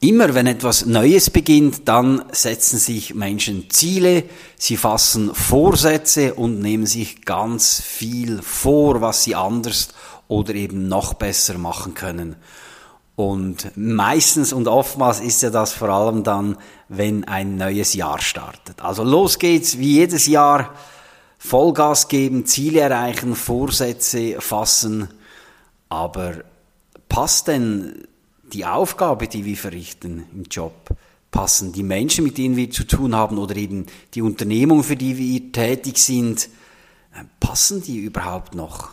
Immer wenn etwas Neues beginnt, dann setzen sich Menschen Ziele, sie fassen Vorsätze und nehmen sich ganz viel vor, was sie anders oder eben noch besser machen können. Und meistens und oftmals ist ja das vor allem dann, wenn ein neues Jahr startet. Also los geht's, wie jedes Jahr, Vollgas geben, Ziele erreichen, Vorsätze fassen. Aber passt denn die Aufgabe, die wir verrichten im Job, passen die Menschen, mit denen wir zu tun haben oder eben die Unternehmung, für die wir tätig sind, äh, passen die überhaupt noch?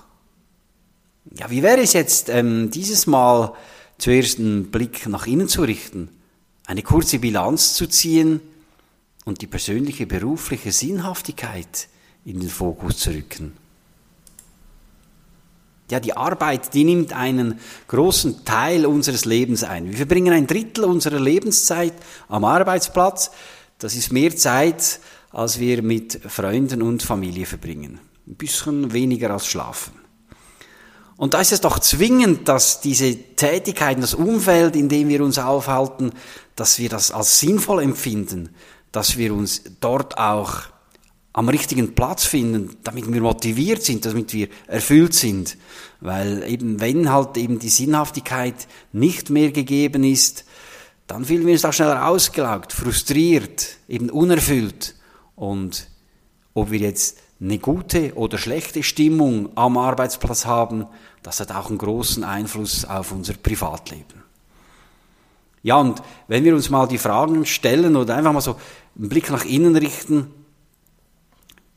Ja, wie wäre es jetzt, ähm, dieses Mal zuerst einen Blick nach innen zu richten, eine kurze Bilanz zu ziehen und die persönliche berufliche Sinnhaftigkeit in den Fokus zu rücken? Ja, die Arbeit, die nimmt einen großen Teil unseres Lebens ein. Wir verbringen ein Drittel unserer Lebenszeit am Arbeitsplatz. Das ist mehr Zeit, als wir mit Freunden und Familie verbringen. Ein bisschen weniger als schlafen. Und da ist es doch zwingend, dass diese Tätigkeiten, das Umfeld, in dem wir uns aufhalten, dass wir das als sinnvoll empfinden, dass wir uns dort auch am richtigen Platz finden, damit wir motiviert sind, damit wir erfüllt sind. Weil eben, wenn halt eben die Sinnhaftigkeit nicht mehr gegeben ist, dann fühlen wir uns auch schneller ausgelaugt, frustriert, eben unerfüllt. Und ob wir jetzt eine gute oder schlechte Stimmung am Arbeitsplatz haben, das hat auch einen großen Einfluss auf unser Privatleben. Ja, und wenn wir uns mal die Fragen stellen oder einfach mal so einen Blick nach innen richten,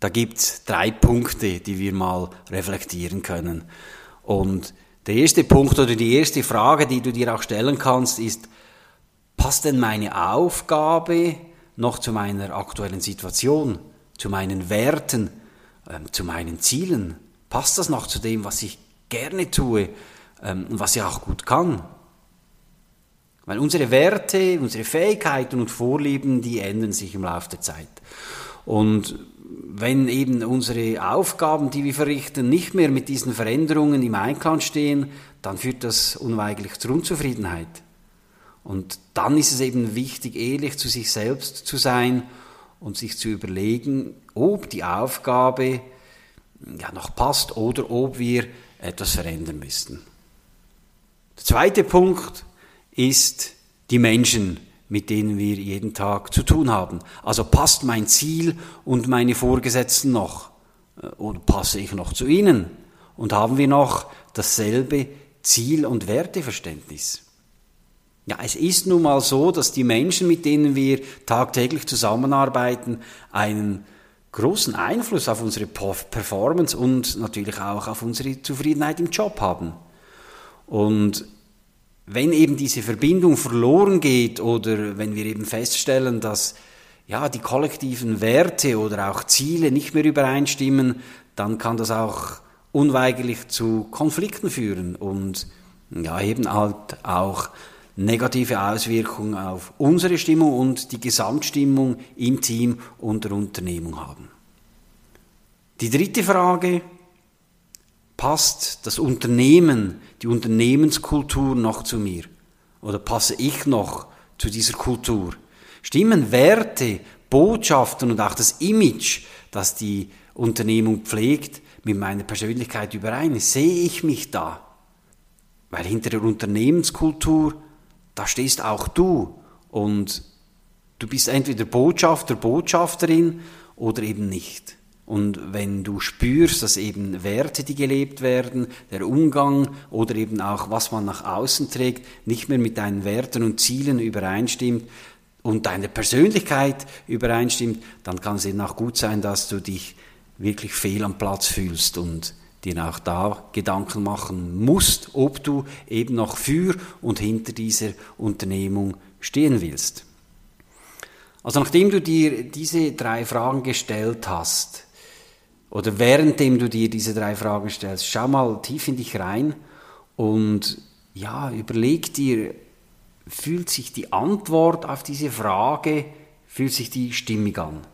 da gibt's drei Punkte, die wir mal reflektieren können. Und der erste Punkt oder die erste Frage, die du dir auch stellen kannst, ist, passt denn meine Aufgabe noch zu meiner aktuellen Situation, zu meinen Werten, ähm, zu meinen Zielen? Passt das noch zu dem, was ich gerne tue ähm, und was ich auch gut kann? Weil unsere Werte, unsere Fähigkeiten und Vorlieben, die ändern sich im Laufe der Zeit. Und wenn eben unsere Aufgaben, die wir verrichten, nicht mehr mit diesen Veränderungen im Einklang stehen, dann führt das unweigerlich zur Unzufriedenheit. Und dann ist es eben wichtig, ehrlich zu sich selbst zu sein und sich zu überlegen, ob die Aufgabe ja, noch passt oder ob wir etwas verändern müssten. Der zweite Punkt ist die Menschen, mit denen wir jeden Tag zu tun haben. Also passt mein Ziel und meine Vorgesetzten noch? Äh, oder passe ich noch zu ihnen? Und haben wir noch dasselbe Ziel- und Werteverständnis? Ja, es ist nun mal so, dass die Menschen, mit denen wir tagtäglich zusammenarbeiten, einen großen Einfluss auf unsere Performance und natürlich auch auf unsere Zufriedenheit im Job haben. Und wenn eben diese Verbindung verloren geht oder wenn wir eben feststellen, dass ja, die kollektiven Werte oder auch Ziele nicht mehr übereinstimmen, dann kann das auch unweigerlich zu Konflikten führen und ja, eben halt auch negative Auswirkungen auf unsere Stimmung und die Gesamtstimmung im Team und der Unternehmung haben. Die dritte Frage, passt das Unternehmen, die Unternehmenskultur noch zu mir? Oder passe ich noch zu dieser Kultur? Stimmen Werte, Botschaften und auch das Image, das die Unternehmung pflegt, mit meiner Persönlichkeit überein? Sehe ich mich da? Weil hinter der Unternehmenskultur, da stehst auch du und du bist entweder Botschafter, Botschafterin oder eben nicht. Und wenn du spürst, dass eben Werte, die gelebt werden, der Umgang oder eben auch was man nach außen trägt, nicht mehr mit deinen Werten und Zielen übereinstimmt und deine Persönlichkeit übereinstimmt, dann kann es eben auch gut sein, dass du dich wirklich fehl am Platz fühlst und dir auch da Gedanken machen musst, ob du eben noch für und hinter dieser Unternehmung stehen willst. Also nachdem du dir diese drei Fragen gestellt hast, oder währenddem du dir diese drei Fragen stellst, schau mal tief in dich rein und ja, überleg dir, fühlt sich die Antwort auf diese Frage, fühlt sich die stimmig an?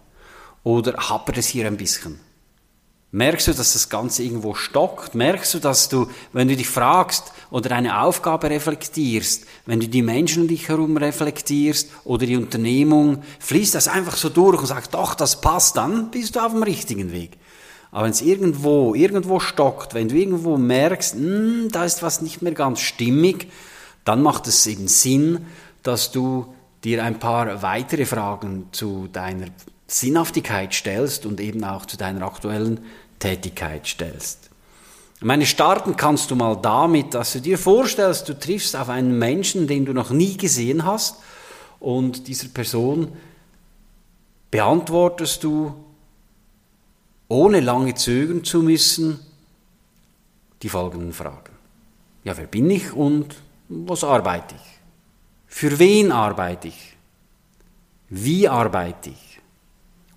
Oder hapert es hier ein bisschen? Merkst du, dass das Ganze irgendwo stockt? Merkst du, dass du, wenn du dich fragst oder eine Aufgabe reflektierst, wenn du die Menschen um dich herum reflektierst oder die Unternehmung, fließt das einfach so durch und sagst, doch, das passt, dann bist du auf dem richtigen Weg. Aber wenn es irgendwo, irgendwo stockt, wenn du irgendwo merkst, mh, hm, da ist was nicht mehr ganz stimmig, dann macht es eben Sinn, dass du dir ein paar weitere Fragen zu deiner Sinnhaftigkeit stellst und eben auch zu deiner aktuellen Tätigkeit stellst. Ich meine, starten kannst du mal damit, dass du dir vorstellst, du triffst auf einen Menschen, den du noch nie gesehen hast und dieser Person beantwortest du, ohne lange zögern zu müssen, die folgenden Fragen. Ja, wer bin ich und was arbeite ich? Für wen arbeite ich? Wie arbeite ich?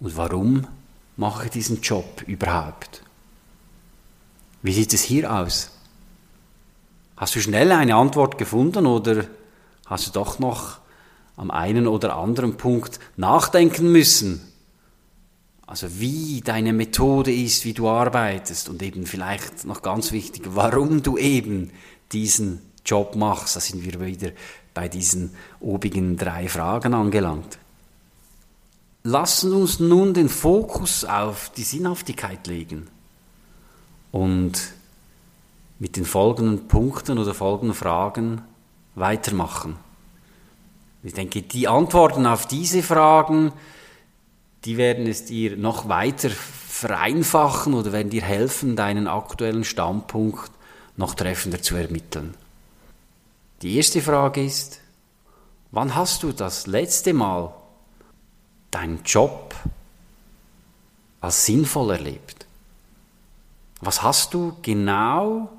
Und warum mache diesen Job überhaupt? Wie sieht es hier aus? Hast du schnell eine Antwort gefunden oder hast du doch noch am einen oder anderen Punkt nachdenken müssen? Also wie deine Methode ist, wie du arbeitest und eben vielleicht noch ganz wichtig, warum du eben diesen Job machst. Da sind wir wieder bei diesen obigen drei Fragen angelangt lassen uns nun den Fokus auf die Sinnhaftigkeit legen und mit den folgenden Punkten oder folgenden Fragen weitermachen. Ich denke, die Antworten auf diese Fragen, die werden es dir noch weiter vereinfachen oder werden dir helfen, deinen aktuellen Standpunkt noch treffender zu ermitteln. Die erste Frage ist, wann hast du das letzte Mal deinen Job als sinnvoll erlebt? Was hast du genau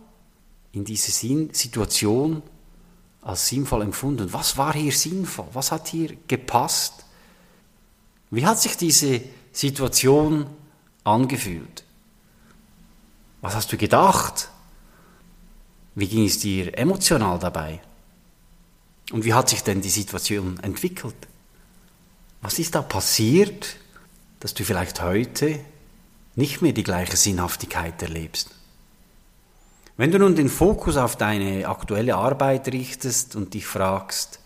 in dieser Situation als sinnvoll empfunden? Was war hier sinnvoll? Was hat hier gepasst? Wie hat sich diese Situation angefühlt? Was hast du gedacht? Wie ging es dir emotional dabei? Und wie hat sich denn die Situation entwickelt? Was ist da passiert, dass du vielleicht heute nicht mehr die gleiche Sinnhaftigkeit erlebst? Wenn du nun den Fokus auf deine aktuelle Arbeit richtest und dich fragst,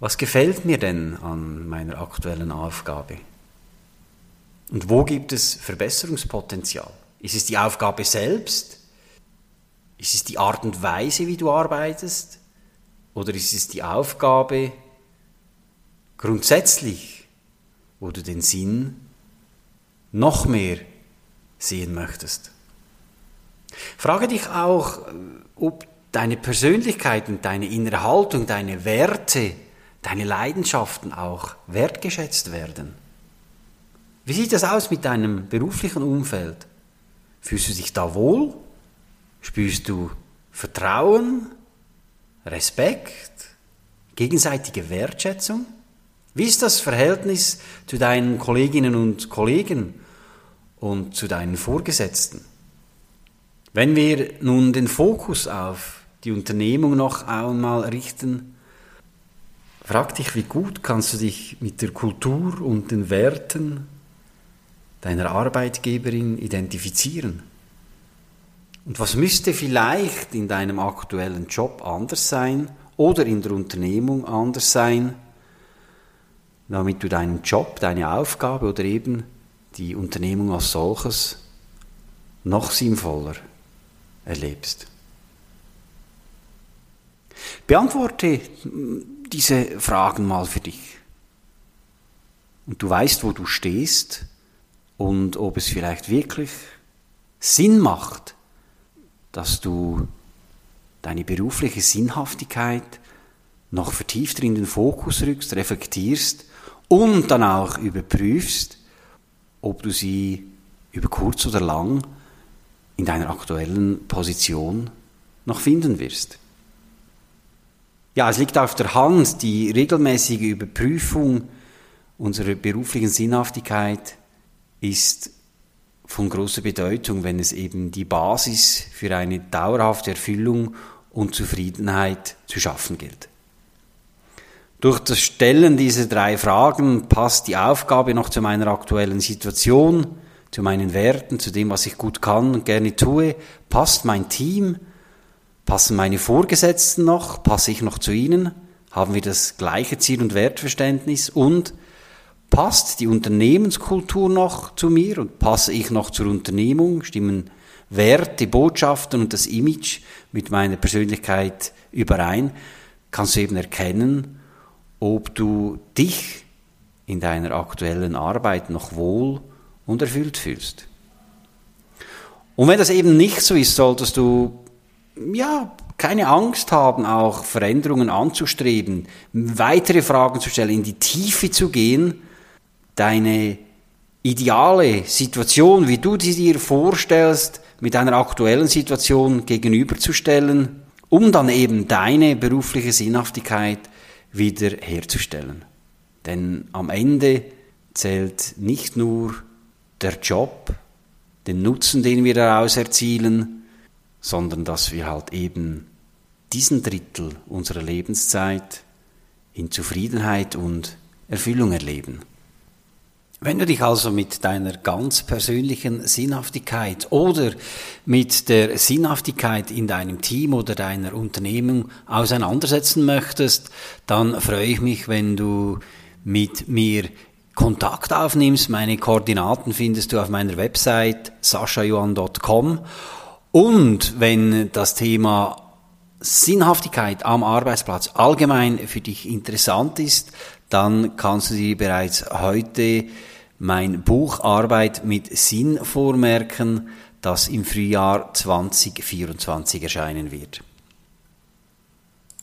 was gefällt mir denn an meiner aktuellen Aufgabe? Und wo gibt es Verbesserungspotenzial? Ist es die Aufgabe selbst? Ist es die Art und Weise, wie du arbeitest? Oder ist es die Aufgabe, grundsätzlich, wo du den Sinn noch mehr sehen möchtest. Frage dich auch, ob deine Persönlichkeit und deine innere Haltung, deine Werte, deine Leidenschaften auch wertgeschätzt werden. Wie sieht das aus mit deinem beruflichen Umfeld? Fühlst du dich da wohl? Spürst du Vertrauen, Respekt, gegenseitige Wertschätzung? Wie ist das Verhältnis zu deinen Kolleginnen und Kollegen und zu deinen Vorgesetzten? Wenn wir nun den Fokus auf die Unternehmung noch einmal richten, frag dich, wie gut kannst du dich mit der Kultur und den Werten deiner Arbeitgeberin identifizieren? Und was müsste vielleicht in deinem aktuellen Job anders sein oder in der Unternehmung anders sein, damit du deinen Job, deine Aufgabe oder eben die Unternehmung als solches noch sinnvoller erlebst. Beantworte diese Fragen mal für dich. Und du weißt, wo du stehst und ob es vielleicht wirklich Sinn macht, dass du deine berufliche Sinnhaftigkeit noch vertiefter in den Fokus rückst, reflektierst und dann auch überprüfst, ob du sie über kurz oder lang in deiner aktuellen Position noch finden wirst. Ja, es liegt auf der Hand, die regelmäßige Überprüfung unserer beruflichen Sinnhaftigkeit ist von großer Bedeutung, wenn es eben die Basis für eine dauerhafte Erfüllung und Zufriedenheit zu schaffen gilt. Durch das Stellen dieser drei Fragen passt die Aufgabe noch zu meiner aktuellen Situation, zu meinen Werten, zu dem, was ich gut kann und gerne tue. Passt mein Team? Passen meine Vorgesetzten noch? Passe ich noch zu ihnen? Haben wir das gleiche Ziel- und Wertverständnis? Und passt die Unternehmenskultur noch zu mir und passe ich noch zur Unternehmung? Stimmen Werte, Botschaften und das Image mit meiner Persönlichkeit überein? Kannst du eben erkennen, ob du dich in deiner aktuellen Arbeit noch wohl und erfüllt fühlst. Und wenn das eben nicht so ist, solltest du ja keine Angst haben, auch Veränderungen anzustreben, weitere Fragen zu stellen, in die Tiefe zu gehen, deine ideale Situation, wie du sie dir vorstellst, mit deiner aktuellen Situation gegenüberzustellen, um dann eben deine berufliche Sinnhaftigkeit wieder herzustellen. Denn am Ende zählt nicht nur der Job, den Nutzen, den wir daraus erzielen, sondern dass wir halt eben diesen Drittel unserer Lebenszeit in Zufriedenheit und Erfüllung erleben. Wenn du dich also mit deiner ganz persönlichen Sinnhaftigkeit oder mit der Sinnhaftigkeit in deinem Team oder deiner Unternehmung auseinandersetzen möchtest, dann freue ich mich, wenn du mit mir Kontakt aufnimmst. Meine Koordinaten findest du auf meiner Website saschajohan.com und wenn das Thema Sinnhaftigkeit am Arbeitsplatz allgemein für dich interessant ist, dann kannst du dir bereits heute mein Buch Arbeit mit Sinn vormerken, das im Frühjahr 2024 erscheinen wird.